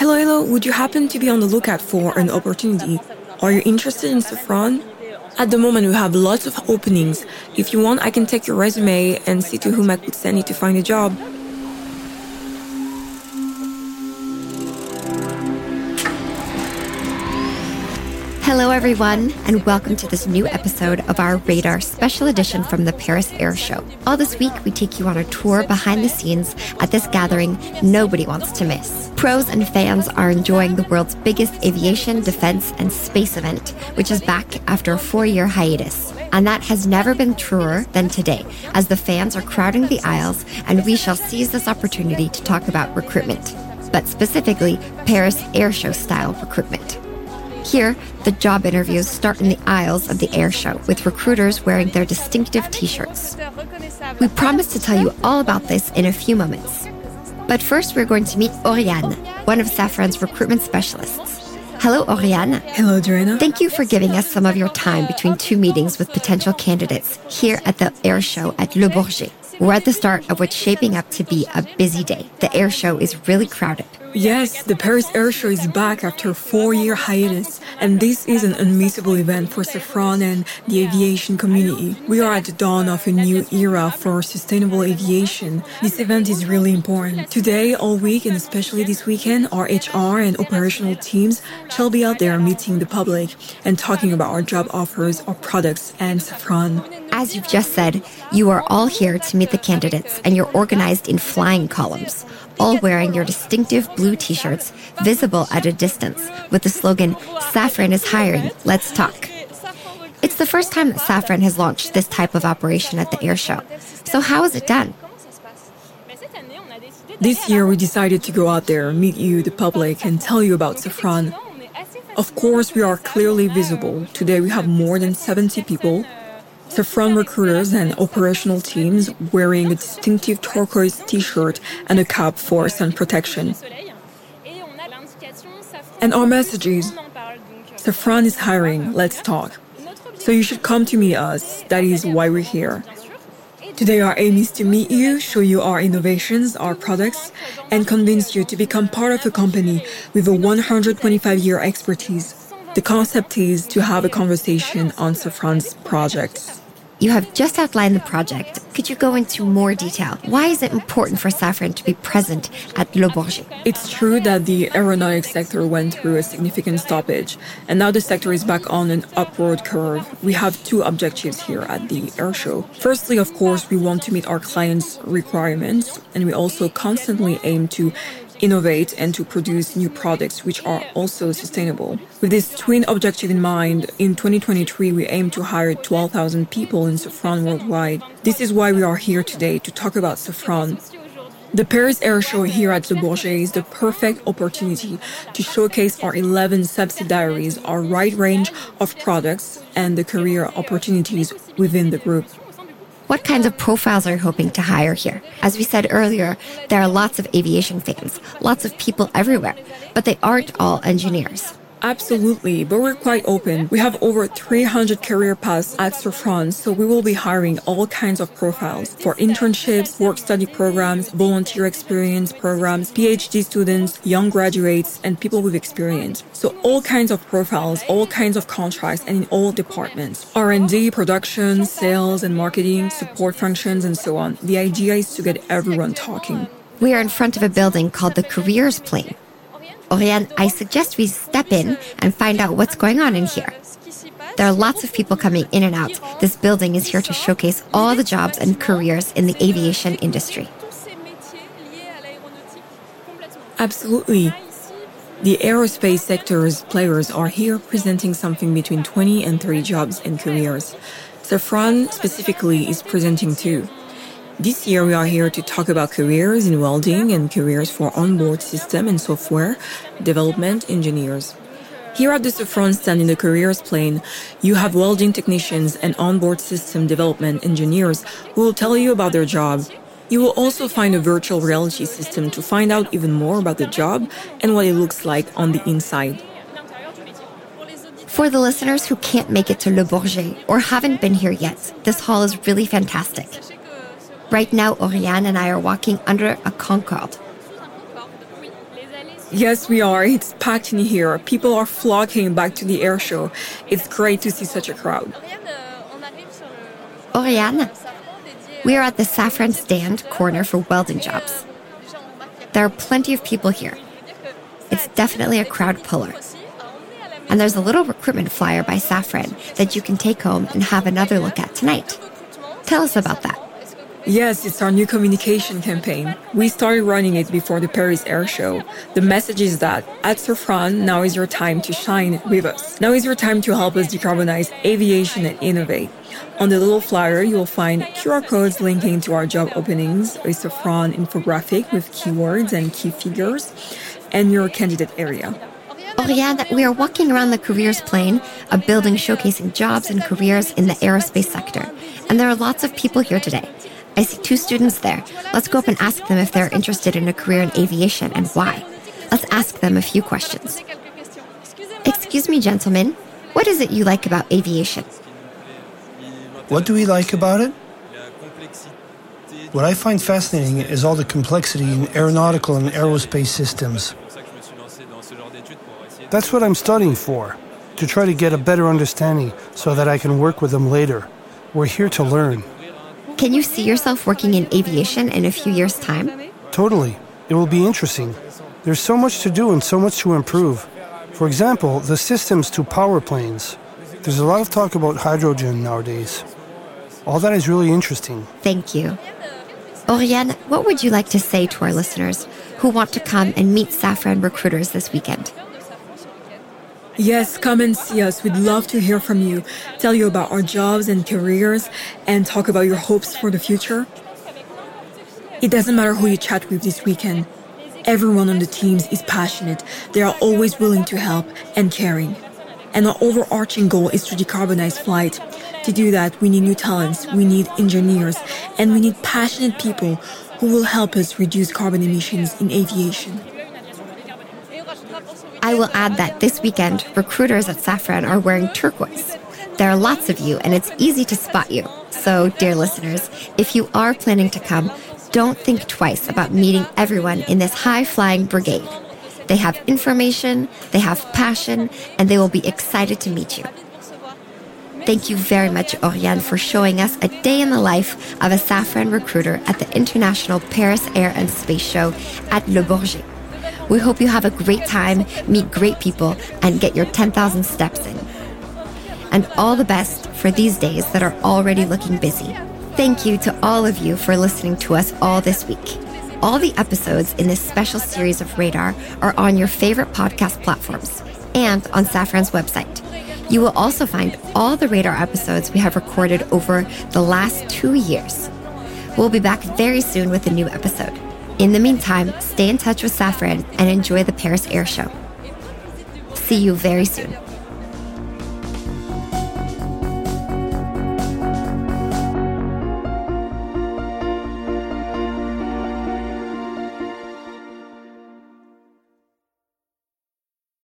Hello, hello. Would you happen to be on the lookout for an opportunity? Are you interested in Safran? At the moment, we have lots of openings. If you want, I can take your resume and see to whom I could send you to find a job. Hello, everyone, and welcome to this new episode of our Radar special edition from the Paris Air Show. All this week, we take you on a tour behind the scenes at this gathering nobody wants to miss. Pros and fans are enjoying the world's biggest aviation, defense, and space event, which is back after a four year hiatus. And that has never been truer than today, as the fans are crowding the aisles, and we shall seize this opportunity to talk about recruitment, but specifically Paris Air Show style recruitment. Here, the job interviews start in the aisles of the air show with recruiters wearing their distinctive t shirts. We promise to tell you all about this in a few moments. But first, we're going to meet Auriane, one of Safran's recruitment specialists. Hello, Auriane. Hello, Joanna. Thank you for giving us some of your time between two meetings with potential candidates here at the air show at Le Bourget. We're at the start of what's shaping up to be a busy day. The air show is really crowded. Yes, the Paris Air Show is back after a four-year hiatus, and this is an unmissable event for Safran and the aviation community. We are at the dawn of a new era for sustainable aviation. This event is really important. Today, all week, and especially this weekend, our HR and operational teams shall be out there meeting the public and talking about our job offers, our products, and Safran. As you've just said, you are all here to meet the candidates, and you're organized in flying columns all wearing your distinctive blue t shirts, visible at a distance, with the slogan, Safran is hiring, let's talk. It's the first time that Safran has launched this type of operation at the air show. So, how is it done? This year, we decided to go out there, meet you, the public, and tell you about Safran. Of course, we are clearly visible. Today, we have more than 70 people Safran recruiters and operational teams wearing a distinctive turquoise t-shirt and a cap for sun protection. And our message is, Safran is hiring, let's talk. So you should come to meet us, that is why we're here. Today our aim is to meet you, show you our innovations, our products, and convince you to become part of a company with a 125-year expertise. The concept is to have a conversation on Safran's projects. You have just outlined the project. Could you go into more detail? Why is it important for Safran to be present at Le Bourget? It's true that the aeronautics sector went through a significant stoppage, and now the sector is back on an upward curve. We have two objectives here at the air show. Firstly, of course, we want to meet our clients' requirements, and we also constantly aim to innovate and to produce new products which are also sustainable. With this twin objective in mind, in 2023 we aim to hire 12,000 people in Safran worldwide. This is why we are here today to talk about Safran. The Paris Air Show here at Le Bourget is the perfect opportunity to showcase our 11 subsidiaries, our wide range of products, and the career opportunities within the group. What kinds of profiles are you hoping to hire here? As we said earlier, there are lots of aviation fans, lots of people everywhere, but they aren't all engineers. Absolutely, but we're quite open. We have over 300 career paths at Safran, so we will be hiring all kinds of profiles for internships, work study programs, volunteer experience programs, PhD students, young graduates, and people with experience. So all kinds of profiles, all kinds of contracts, and in all departments. R&D, production, sales and marketing, support functions, and so on. The idea is to get everyone talking. We are in front of a building called the Careers Plane. Auriane, I suggest we step in and find out what's going on in here. There are lots of people coming in and out. This building is here to showcase all the jobs and careers in the aviation industry. Absolutely. The aerospace sector's players are here presenting something between 20 and 30 jobs and careers. Safran specifically is presenting two. This year, we are here to talk about careers in welding and careers for onboard system and software development engineers. Here at the Safran stand in the careers plane, you have welding technicians and onboard system development engineers who will tell you about their job. You will also find a virtual reality system to find out even more about the job and what it looks like on the inside. For the listeners who can't make it to Le Bourget or haven't been here yet, this hall is really fantastic. Right now, Auriane and I are walking under a Concorde. Yes, we are. It's packed in here. People are flocking back to the air show. It's great to see such a crowd. Auriane, we are at the Safran stand corner for welding jobs. There are plenty of people here. It's definitely a crowd puller. And there's a little recruitment flyer by Safran that you can take home and have another look at tonight. Tell us about that. Yes, it's our new communication campaign. We started running it before the Paris Air Show. The message is that at Safran, now is your time to shine with us. Now is your time to help us decarbonize aviation and innovate. On the little flyer, you'll find QR codes linking to our job openings, a Safran infographic with keywords and key figures, and your candidate area. Auriane, we are walking around the careers plane, a building showcasing jobs and careers in the aerospace sector. And there are lots of people here today. I see two students there. Let's go up and ask them if they're interested in a career in aviation and why. Let's ask them a few questions. Excuse me, gentlemen. What is it you like about aviation? What do we like about it? What I find fascinating is all the complexity in aeronautical and aerospace systems. That's what I'm studying for, to try to get a better understanding so that I can work with them later. We're here to learn. Can you see yourself working in aviation in a few years' time? Totally. It will be interesting. There's so much to do and so much to improve. For example, the systems to power planes. There's a lot of talk about hydrogen nowadays. All that is really interesting. Thank you. Auriane, what would you like to say to our listeners who want to come and meet Safran recruiters this weekend? Yes, come and see us. We'd love to hear from you, tell you about our jobs and careers, and talk about your hopes for the future. It doesn't matter who you chat with this weekend. Everyone on the teams is passionate. They are always willing to help and caring. And our overarching goal is to decarbonize flight. To do that, we need new talents, we need engineers, and we need passionate people who will help us reduce carbon emissions in aviation. I will add that this weekend, recruiters at Safran are wearing turquoise. There are lots of you, and it's easy to spot you. So, dear listeners, if you are planning to come, don't think twice about meeting everyone in this high flying brigade. They have information, they have passion, and they will be excited to meet you. Thank you very much, Auriane, for showing us a day in the life of a Safran recruiter at the International Paris Air and Space Show at Le Bourget. We hope you have a great time, meet great people, and get your 10,000 steps in. And all the best for these days that are already looking busy. Thank you to all of you for listening to us all this week. All the episodes in this special series of Radar are on your favorite podcast platforms and on Safran's website. You will also find all the Radar episodes we have recorded over the last two years. We'll be back very soon with a new episode. In the meantime, stay in touch with Safran and enjoy the Paris Air Show. See you very soon.